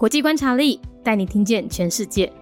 国际观察力带你听见全世界。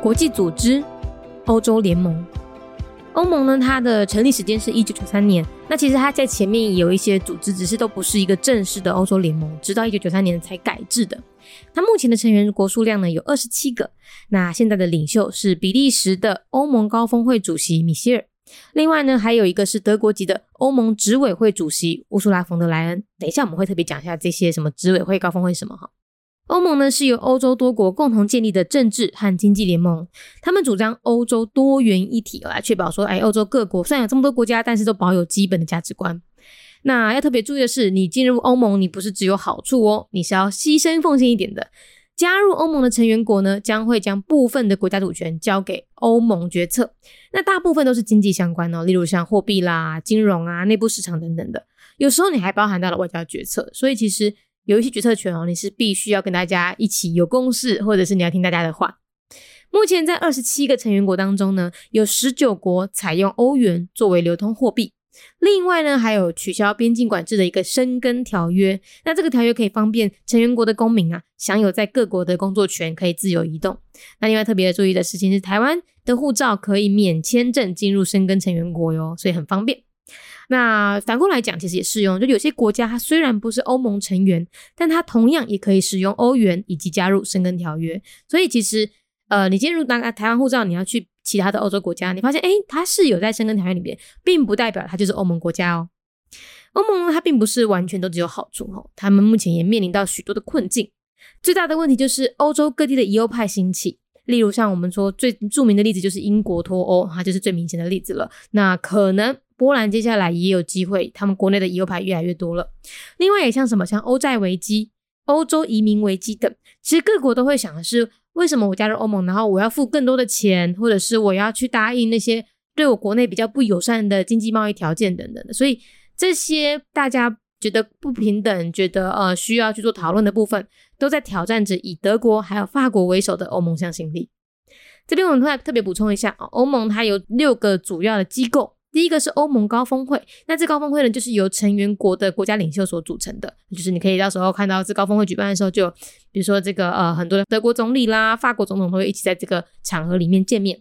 国际组织，欧洲联盟。欧盟呢，它的成立时间是一九九三年。那其实它在前面有一些组织，只是都不是一个正式的欧洲联盟，直到一九九三年才改制的。它目前的成员国数量呢有二十七个。那现在的领袖是比利时的欧盟高峰会主席米歇尔。另外呢，还有一个是德国籍的欧盟执委会主席乌苏拉冯德莱恩。等一下我们会特别讲一下这些什么执委会、高峰会什么哈。欧盟呢是由欧洲多国共同建立的政治和经济联盟，他们主张欧洲多元一体，来确保说，哎，欧洲各国虽然有这么多国家，但是都保有基本的价值观。那要特别注意的是，你进入欧盟，你不是只有好处哦，你是要牺牲奉献一点的。加入欧盟的成员国呢，将会将部分的国家主权交给欧盟决策，那大部分都是经济相关哦，例如像货币啦、金融啊、内部市场等等的，有时候你还包含到了外交决策，所以其实。有一些决策权哦，你是必须要跟大家一起有共识，或者是你要听大家的话。目前在二十七个成员国当中呢，有十九国采用欧元作为流通货币。另外呢，还有取消边境管制的一个申根条约。那这个条约可以方便成员国的公民啊，享有在各国的工作权，可以自由移动。那另外特别注意的事情是，台湾的护照可以免签证进入申根成员国哟，所以很方便。那反过来讲，其实也适用。就有些国家，它虽然不是欧盟成员，但它同样也可以使用欧元以及加入申根条约。所以其实，呃，你进入那个台湾护照，你要去其他的欧洲国家，你发现，哎，它是有在申根条约里面，并不代表它就是欧盟国家哦。欧盟它并不是完全都只有好处哦，他们目前也面临到许多的困境。最大的问题就是欧洲各地的疑欧派兴起，例如像我们说最著名的例子就是英国脱欧，它就是最明显的例子了。那可能。波兰接下来也有机会，他们国内的油牌越来越多了。另外也像什么，像欧债危机、欧洲移民危机等，其实各国都会想的是，为什么我加入欧盟，然后我要付更多的钱，或者是我要去答应那些对我国内比较不友善的经济贸易条件等等的。所以这些大家觉得不平等，觉得呃需要去做讨论的部分，都在挑战着以德国还有法国为首的欧盟向心力。这边我们特特别补充一下啊，欧盟它有六个主要的机构。第一个是欧盟高峰会，那这高峰会呢，就是由成员国的国家领袖所组成的，就是你可以到时候看到这高峰会举办的时候，就比如说这个呃很多的德国总理啦、法国总统都会一起在这个场合里面见面。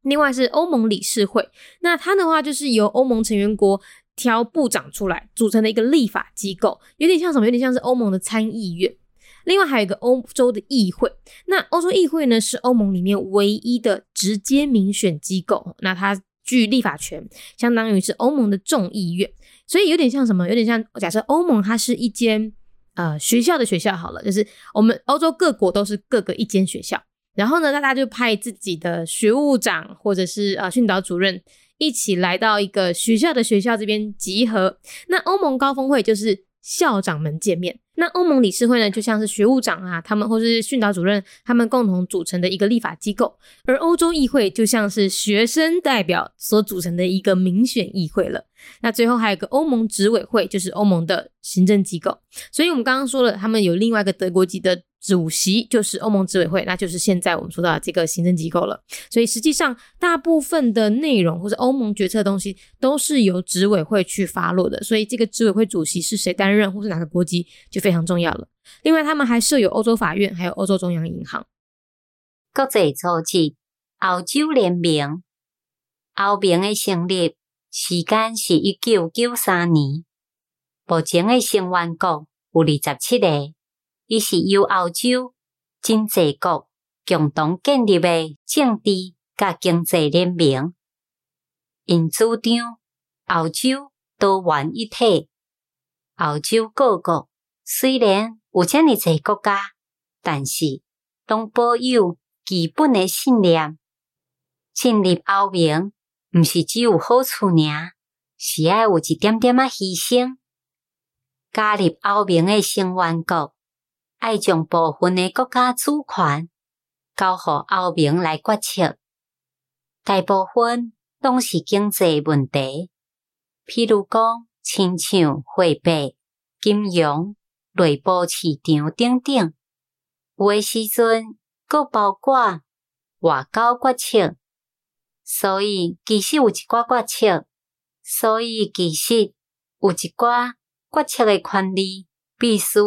另外是欧盟理事会，那它的话就是由欧盟成员国挑部长出来组成的一个立法机构，有点像什么？有点像是欧盟的参议院。另外还有一个欧洲的议会，那欧洲议会呢是欧盟里面唯一的直接民选机构，那它。具立法权，相当于是欧盟的众议院，所以有点像什么？有点像假设欧盟它是一间呃学校的学校好了，就是我们欧洲各国都是各个一间学校，然后呢，大家就派自己的学务长或者是呃训导主任一起来到一个学校的学校这边集合。那欧盟高峰会就是校长们见面。那欧盟理事会呢，就像是学务长啊，他们或是训导主任，他们共同组成的一个立法机构；而欧洲议会就像是学生代表所组成的一个民选议会了。那最后还有个欧盟执委会，就是欧盟的行政机构。所以我们刚刚说了，他们有另外一个德国籍的。主席就是欧盟执委会，那就是现在我们说到的这个行政机构了。所以实际上，大部分的内容或者欧盟决策的东西都是由执委会去发落的。所以这个执委会主席是谁担任，或是哪个国籍，就非常重要了。另外，他们还设有欧洲法院，还有欧洲中央银行。国际组织欧洲联盟，欧盟的成立时间是一九九三年，目前的成员国有二十七个。伊是由欧洲真济国共同建立的政治甲经济联盟，因主张欧洲多元一体。欧洲各国虽然有遮尔济国家，但是拢保有基本的信念。进入欧盟，毋是只有好处尔，是爱有一点点仔牺牲。加入欧盟的成员国。爱将部分的国家主权交互欧盟来决策，大部分拢是经济问题，譬如讲亲像货币、金融、内部市场等等。有诶时阵，阁包括外交决策，所以其实有一寡决策，所以其实有一寡决策诶权利必须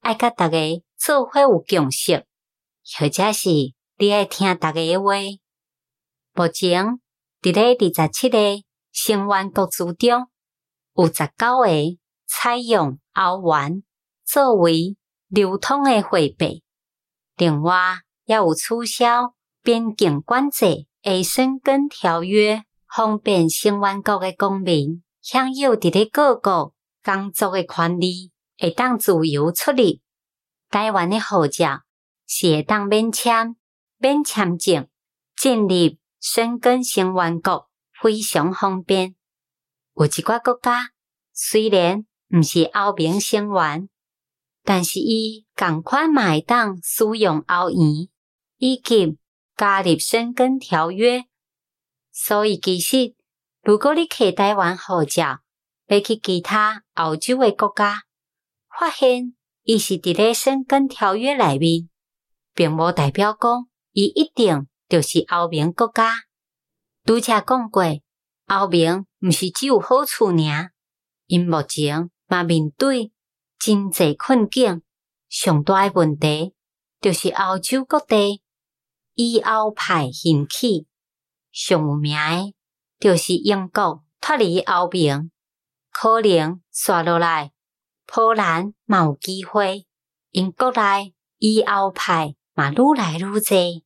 爱甲大家做伙有共识，或者是你爱听大家诶话。目前伫咧二十七个成员国之中，有十九个采用欧元作为流通的货币。另外，也有取消边境管制诶申根条约，方便成员国的公民享有伫咧各国工作的权利，会当自由出入。台湾的护照是会当免签、免签证进入申根成员国，非常方便。有一寡国家虽然毋是欧盟成员，但是伊共款买当使用欧元，以及加入申根条约。所以其实，如果你去台湾护照要去其他欧洲诶国家，发现伊是伫咧申根条约内面，并无代表讲伊一定就是欧盟国家。拄则讲过，欧盟毋是只有好处尔，因目前嘛面对。真济困境上大诶问题，就是欧洲各地以欧派兴起，上有名诶，就是英国脱离欧盟，可能刷落来，波兰嘛有机会，因国内以欧派嘛愈来愈济。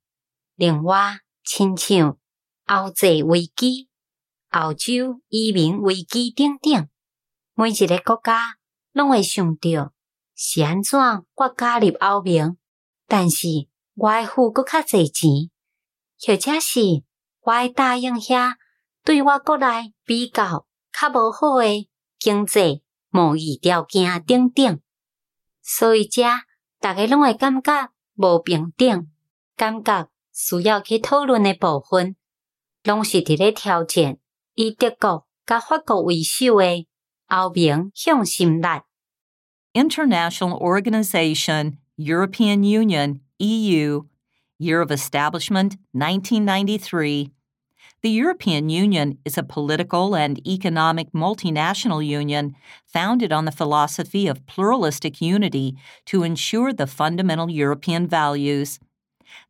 另外，亲像欧债危机、欧洲移民危机等等，每一个国家。拢会想着是安怎我加入欧盟，但是我会付搁较侪钱，或者是我会答应遐对我国内比较较无好诶经济贸易条件等等，所以遮大家拢会感觉无平等，感觉需要去讨论诶部分，拢是伫咧挑战以德国甲法国为首诶。欧盟向心力。International Organization, European Union, EU, Year of Establishment 1993. The European Union is a political and economic multinational union founded on the philosophy of pluralistic unity to ensure the fundamental European values.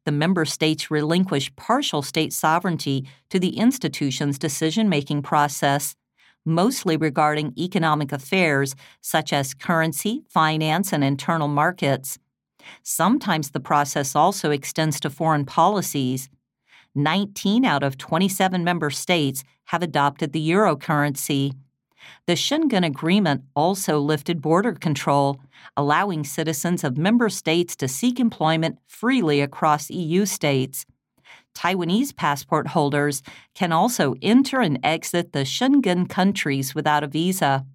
The member states relinquish partial state sovereignty to the institution's decision making process mostly regarding economic affairs such as currency, finance, and internal markets. Sometimes the process also extends to foreign policies. 19 out of 27 member states have adopted the euro currency. The Schengen Agreement also lifted border control, allowing citizens of member states to seek employment freely across EU states. Taiwanese passport holders can also enter and exit the Schengen countries without a visa.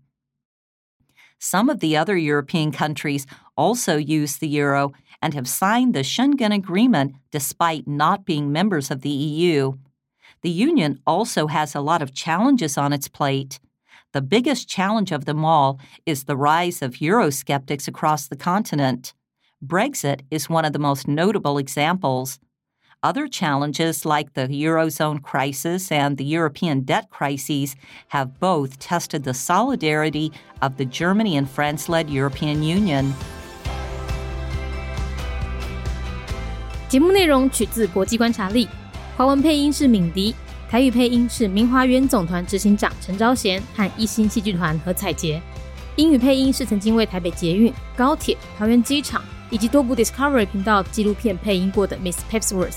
Some of the other European countries also use the euro and have signed the Schengen Agreement despite not being members of the EU. The Union also has a lot of challenges on its plate. The biggest challenge of them all is the rise of Eurosceptics across the continent. Brexit is one of the most notable examples. Other challenges like the Eurozone crisis and the European debt crises have both tested the solidarity of the Germany and France led European Union. 节目内容取自国际观察力，华文配音是敏迪，台语配音是明华园总团执行长陈昭贤和一星戏剧团何彩杰，英语配音是曾经为台北捷运、高铁、桃园机场以及多部 Discovery 频道纪录片配音过的 Miss Pepsworth。